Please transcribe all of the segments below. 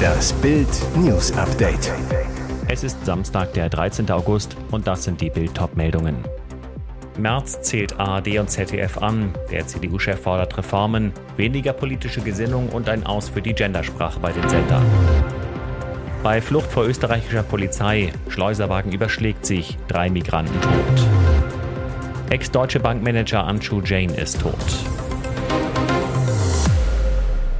Das Bild News Update. Es ist Samstag, der 13. August und das sind die Bild meldungen März zählt ARD und ZDF an. Der CDU-Chef fordert Reformen, weniger politische Gesinnung und ein Aus für die Gendersprache bei den Sendern. Bei Flucht vor österreichischer Polizei, Schleuserwagen überschlägt sich, drei Migranten tot. Ex-deutsche Bankmanager Anshu Jain ist tot.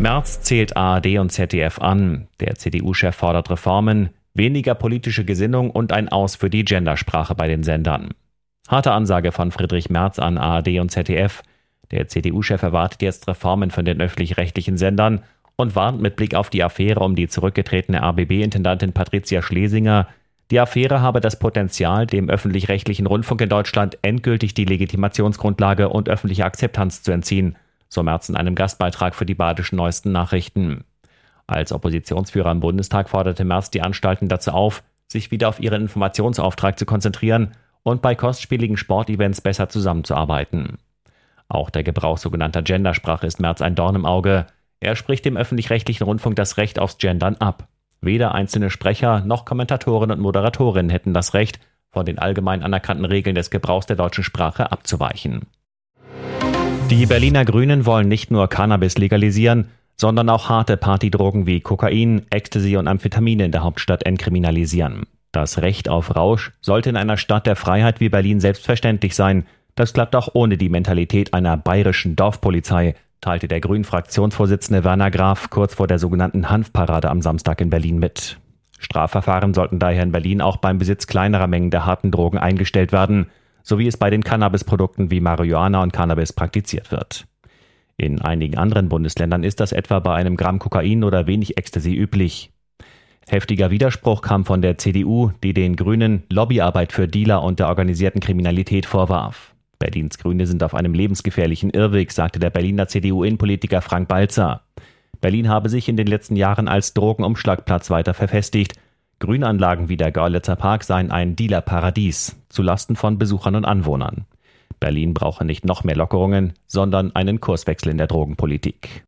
März zählt ARD und ZDF an. Der CDU-Chef fordert Reformen, weniger politische Gesinnung und ein Aus für die Gendersprache bei den Sendern. Harte Ansage von Friedrich Merz an ARD und ZDF. Der CDU-Chef erwartet jetzt Reformen von den öffentlich-rechtlichen Sendern und warnt mit Blick auf die Affäre um die zurückgetretene RBB-Intendantin Patricia Schlesinger, die Affäre habe das Potenzial, dem öffentlich-rechtlichen Rundfunk in Deutschland endgültig die Legitimationsgrundlage und öffentliche Akzeptanz zu entziehen, so Merz in einem Gastbeitrag für die badischen neuesten Nachrichten. Als Oppositionsführer im Bundestag forderte Merz die Anstalten dazu auf, sich wieder auf ihren Informationsauftrag zu konzentrieren und bei kostspieligen Sportevents besser zusammenzuarbeiten. Auch der Gebrauch sogenannter Gendersprache ist Merz ein Dorn im Auge. Er spricht dem öffentlich-rechtlichen Rundfunk das Recht aufs Gendern ab. Weder einzelne Sprecher noch Kommentatoren und Moderatorinnen hätten das Recht, von den allgemein anerkannten Regeln des Gebrauchs der deutschen Sprache abzuweichen. Die Berliner Grünen wollen nicht nur Cannabis legalisieren, sondern auch harte Partydrogen wie Kokain, Ecstasy und Amphetamine in der Hauptstadt entkriminalisieren. Das Recht auf Rausch sollte in einer Stadt der Freiheit wie Berlin selbstverständlich sein. Das klappt auch ohne die Mentalität einer bayerischen Dorfpolizei, teilte der Grünen-Fraktionsvorsitzende Werner Graf kurz vor der sogenannten Hanfparade am Samstag in Berlin mit. Strafverfahren sollten daher in Berlin auch beim Besitz kleinerer Mengen der harten Drogen eingestellt werden, so wie es bei den Cannabisprodukten wie Marihuana und Cannabis praktiziert wird. In einigen anderen Bundesländern ist das etwa bei einem Gramm Kokain oder wenig Ecstasy üblich. Heftiger Widerspruch kam von der CDU, die den Grünen Lobbyarbeit für Dealer und der organisierten Kriminalität vorwarf. Berlins Grüne sind auf einem lebensgefährlichen Irrweg, sagte der Berliner CDU-Innenpolitiker Frank Balzer. Berlin habe sich in den letzten Jahren als Drogenumschlagplatz weiter verfestigt. Grünanlagen wie der Görlitzer Park seien ein Dealerparadies, zulasten von Besuchern und Anwohnern. Berlin brauche nicht noch mehr Lockerungen, sondern einen Kurswechsel in der Drogenpolitik.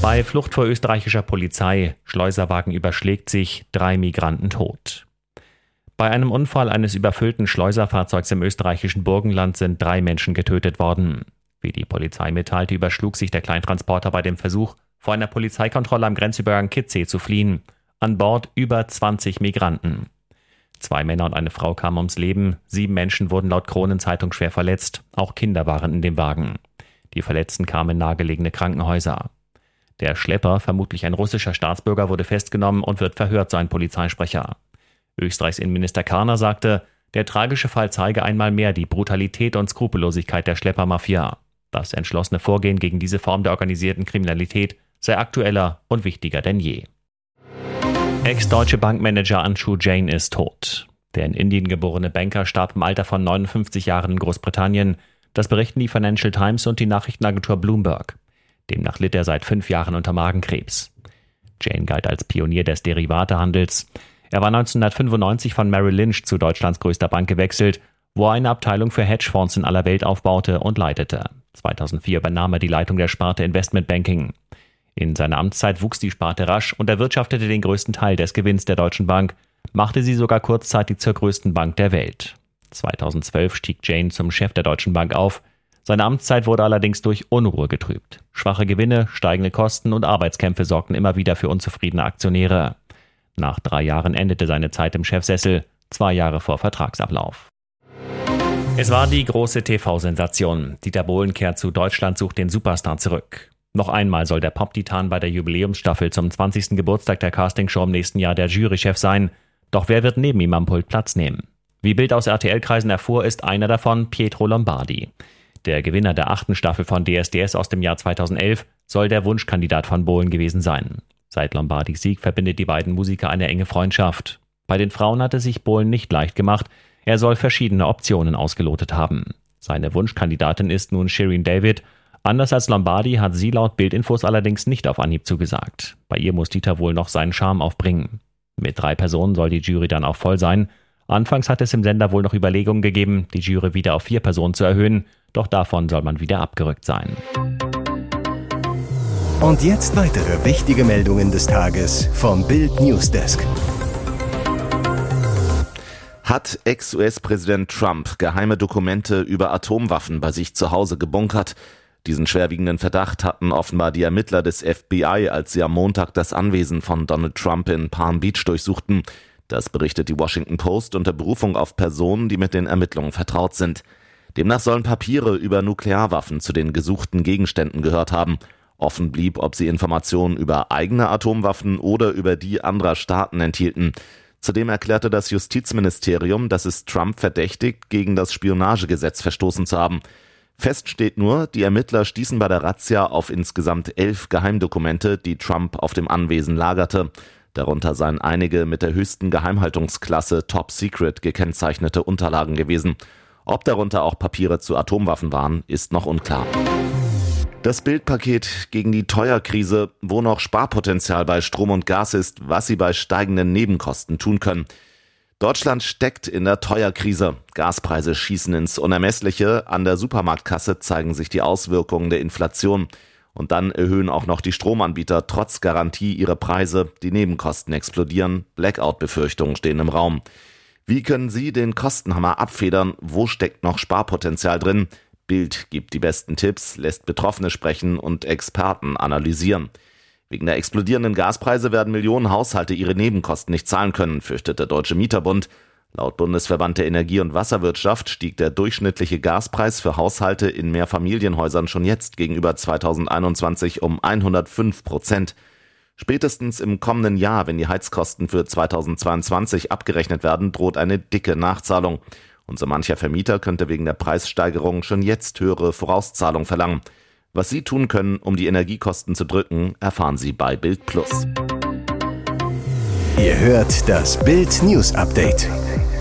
Bei Flucht vor österreichischer Polizei, Schleuserwagen überschlägt sich, drei Migranten tot. Bei einem Unfall eines überfüllten Schleuserfahrzeugs im österreichischen Burgenland sind drei Menschen getötet worden. Wie die Polizei mitteilte, überschlug sich der Kleintransporter bei dem Versuch, vor einer Polizeikontrolle am Grenzübergang Kitzee zu fliehen. An Bord über 20 Migranten. Zwei Männer und eine Frau kamen ums Leben, sieben Menschen wurden laut Kronenzeitung schwer verletzt, auch Kinder waren in dem Wagen. Die Verletzten kamen in nahegelegene Krankenhäuser. Der Schlepper, vermutlich ein russischer Staatsbürger, wurde festgenommen und wird verhört, sein Polizeisprecher. Österreichs Innenminister Karner sagte, der tragische Fall zeige einmal mehr die Brutalität und Skrupellosigkeit der Schleppermafia. Das entschlossene Vorgehen gegen diese Form der organisierten Kriminalität sei aktueller und wichtiger denn je. Ex-deutsche Bankmanager Anshu Jain ist tot. Der in Indien geborene Banker starb im Alter von 59 Jahren in Großbritannien. Das berichten die Financial Times und die Nachrichtenagentur Bloomberg. Demnach litt er seit fünf Jahren unter Magenkrebs. Jane galt als Pionier des Derivatehandels. Er war 1995 von Merrill Lynch zu Deutschlands größter Bank gewechselt, wo er eine Abteilung für Hedgefonds in aller Welt aufbaute und leitete. 2004 übernahm er die Leitung der Sparte Investmentbanking. In seiner Amtszeit wuchs die Sparte rasch und erwirtschaftete den größten Teil des Gewinns der Deutschen Bank, machte sie sogar kurzzeitig zur größten Bank der Welt. 2012 stieg Jane zum Chef der Deutschen Bank auf. Seine Amtszeit wurde allerdings durch Unruhe getrübt. Schwache Gewinne, steigende Kosten und Arbeitskämpfe sorgten immer wieder für unzufriedene Aktionäre. Nach drei Jahren endete seine Zeit im Chefsessel, zwei Jahre vor Vertragsablauf. Es war die große TV-Sensation. Dieter Bohlen kehrt zu Deutschland sucht den Superstar zurück. Noch einmal soll der Pop-Titan bei der Jubiläumsstaffel zum 20. Geburtstag der Castingshow im nächsten Jahr der Jurychef sein. Doch wer wird neben ihm am Pult Platz nehmen? Wie Bild aus RTL-Kreisen erfuhr, ist einer davon Pietro Lombardi. Der Gewinner der achten Staffel von DSDS aus dem Jahr 2011 soll der Wunschkandidat von Bohlen gewesen sein. Seit Lombardis Sieg verbindet die beiden Musiker eine enge Freundschaft. Bei den Frauen hatte sich Bohlen nicht leicht gemacht. Er soll verschiedene Optionen ausgelotet haben. Seine Wunschkandidatin ist nun Shirin David. Anders als Lombardi hat sie laut Bildinfos allerdings nicht auf Anhieb zugesagt. Bei ihr muss Dieter wohl noch seinen Charme aufbringen. Mit drei Personen soll die Jury dann auch voll sein. Anfangs hat es im Sender wohl noch Überlegungen gegeben, die Jury wieder auf vier Personen zu erhöhen, doch davon soll man wieder abgerückt sein. Und jetzt weitere wichtige Meldungen des Tages vom Bild Newsdesk. Hat Ex-US-Präsident Trump geheime Dokumente über Atomwaffen bei sich zu Hause gebunkert? Diesen schwerwiegenden Verdacht hatten offenbar die Ermittler des FBI, als sie am Montag das Anwesen von Donald Trump in Palm Beach durchsuchten. Das berichtet die Washington Post unter Berufung auf Personen, die mit den Ermittlungen vertraut sind. Demnach sollen Papiere über Nuklearwaffen zu den gesuchten Gegenständen gehört haben. Offen blieb, ob sie Informationen über eigene Atomwaffen oder über die anderer Staaten enthielten. Zudem erklärte das Justizministerium, dass es Trump verdächtigt, gegen das Spionagegesetz verstoßen zu haben. Fest steht nur, die Ermittler stießen bei der Razzia auf insgesamt elf Geheimdokumente, die Trump auf dem Anwesen lagerte. Darunter seien einige mit der höchsten Geheimhaltungsklasse Top Secret gekennzeichnete Unterlagen gewesen. Ob darunter auch Papiere zu Atomwaffen waren, ist noch unklar. Das Bildpaket gegen die Teuerkrise, wo noch Sparpotenzial bei Strom und Gas ist, was sie bei steigenden Nebenkosten tun können. Deutschland steckt in der Teuerkrise. Gaspreise schießen ins Unermessliche. An der Supermarktkasse zeigen sich die Auswirkungen der Inflation. Und dann erhöhen auch noch die Stromanbieter trotz Garantie ihre Preise. Die Nebenkosten explodieren. Blackout-Befürchtungen stehen im Raum. Wie können Sie den Kostenhammer abfedern? Wo steckt noch Sparpotenzial drin? Bild gibt die besten Tipps, lässt Betroffene sprechen und Experten analysieren. Wegen der explodierenden Gaspreise werden Millionen Haushalte ihre Nebenkosten nicht zahlen können, fürchtet der Deutsche Mieterbund. Laut Bundesverband der Energie- und Wasserwirtschaft stieg der durchschnittliche Gaspreis für Haushalte in Mehrfamilienhäusern schon jetzt gegenüber 2021 um 105 Prozent. Spätestens im kommenden Jahr, wenn die Heizkosten für 2022 abgerechnet werden, droht eine dicke Nachzahlung. Und so mancher Vermieter könnte wegen der Preissteigerung schon jetzt höhere Vorauszahlung verlangen. Was Sie tun können, um die Energiekosten zu drücken, erfahren Sie bei Bild Plus. Ihr hört das Bild News Update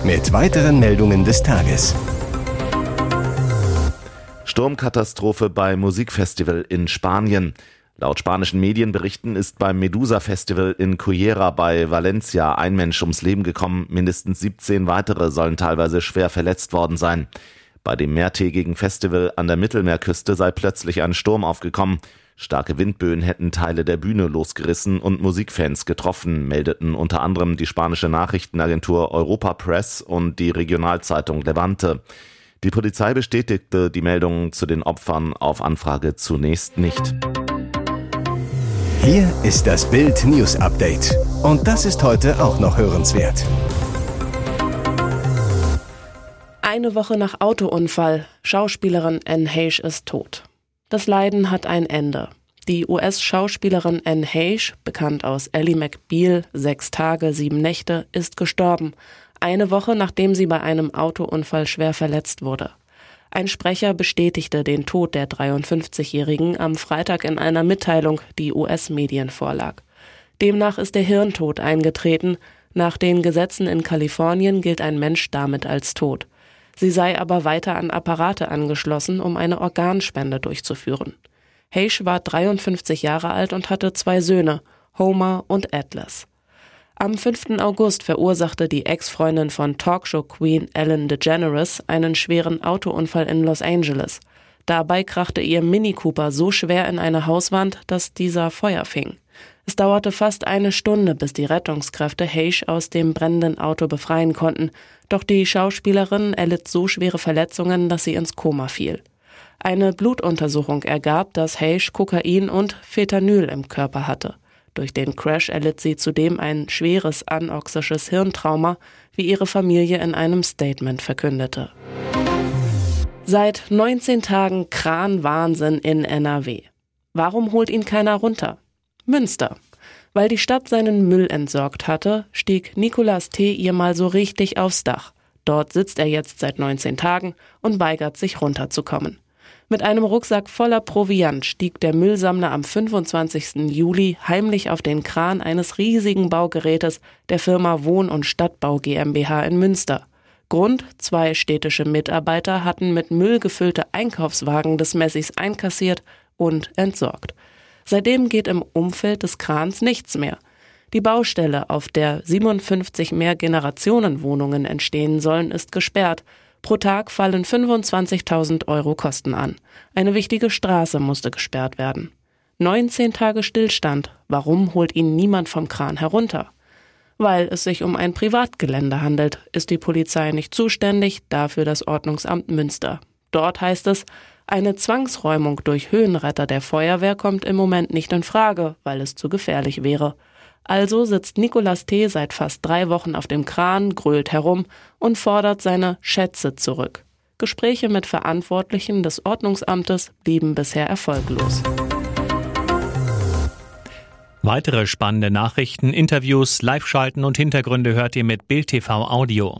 mit weiteren Meldungen des Tages. Sturmkatastrophe bei Musikfestival in Spanien. Laut spanischen Medienberichten ist beim Medusa Festival in Cullera bei Valencia ein Mensch ums Leben gekommen, mindestens 17 weitere sollen teilweise schwer verletzt worden sein. Bei dem mehrtägigen Festival an der Mittelmeerküste sei plötzlich ein Sturm aufgekommen. Starke Windböen hätten Teile der Bühne losgerissen und Musikfans getroffen, meldeten unter anderem die spanische Nachrichtenagentur Europa Press und die Regionalzeitung Levante. Die Polizei bestätigte die Meldungen zu den Opfern auf Anfrage zunächst nicht. Hier ist das Bild News Update. Und das ist heute auch noch hörenswert. Eine Woche nach Autounfall. Schauspielerin Anne Heche ist tot. Das Leiden hat ein Ende. Die US-Schauspielerin Anne Heche, bekannt aus Ellie McBeal, Sechs Tage, Sieben Nächte, ist gestorben. Eine Woche nachdem sie bei einem Autounfall schwer verletzt wurde. Ein Sprecher bestätigte den Tod der 53-Jährigen am Freitag in einer Mitteilung, die US-Medien vorlag. Demnach ist der Hirntod eingetreten. Nach den Gesetzen in Kalifornien gilt ein Mensch damit als tot. Sie sei aber weiter an Apparate angeschlossen, um eine Organspende durchzuführen. Heish war 53 Jahre alt und hatte zwei Söhne, Homer und Atlas. Am 5. August verursachte die Ex-Freundin von Talkshow-Queen Ellen DeGeneres einen schweren Autounfall in Los Angeles. Dabei krachte ihr Mini Cooper so schwer in eine Hauswand, dass dieser Feuer fing. Es dauerte fast eine Stunde, bis die Rettungskräfte Heish aus dem brennenden Auto befreien konnten, doch die Schauspielerin erlitt so schwere Verletzungen, dass sie ins Koma fiel. Eine Blutuntersuchung ergab, dass Heish Kokain und Fentanyl im Körper hatte. Durch den Crash erlitt sie zudem ein schweres anoxisches Hirntrauma, wie ihre Familie in einem Statement verkündete. Seit 19 Tagen Kranwahnsinn in NRW. Warum holt ihn keiner runter? Münster. Weil die Stadt seinen Müll entsorgt hatte, stieg Nicolas T. ihr mal so richtig aufs Dach. Dort sitzt er jetzt seit 19 Tagen und weigert sich runterzukommen. Mit einem Rucksack voller Proviant stieg der Müllsammler am 25. Juli heimlich auf den Kran eines riesigen Baugerätes der Firma Wohn- und Stadtbau GmbH in Münster. Grund, zwei städtische Mitarbeiter hatten mit Müll gefüllte Einkaufswagen des Messis einkassiert und entsorgt. Seitdem geht im Umfeld des Krans nichts mehr. Die Baustelle, auf der 57 Mehrgenerationenwohnungen entstehen sollen, ist gesperrt. Pro Tag fallen 25.000 Euro Kosten an. Eine wichtige Straße musste gesperrt werden. 19 Tage Stillstand. Warum holt ihn niemand vom Kran herunter? Weil es sich um ein Privatgelände handelt, ist die Polizei nicht zuständig, dafür das Ordnungsamt Münster. Dort heißt es, eine Zwangsräumung durch Höhenretter der Feuerwehr kommt im Moment nicht in Frage, weil es zu gefährlich wäre. Also sitzt Nicolas T. seit fast drei Wochen auf dem Kran, grölt herum und fordert seine Schätze zurück. Gespräche mit Verantwortlichen des Ordnungsamtes blieben bisher erfolglos. Weitere spannende Nachrichten, Interviews, Live-Schalten und Hintergründe hört ihr mit Bild TV Audio.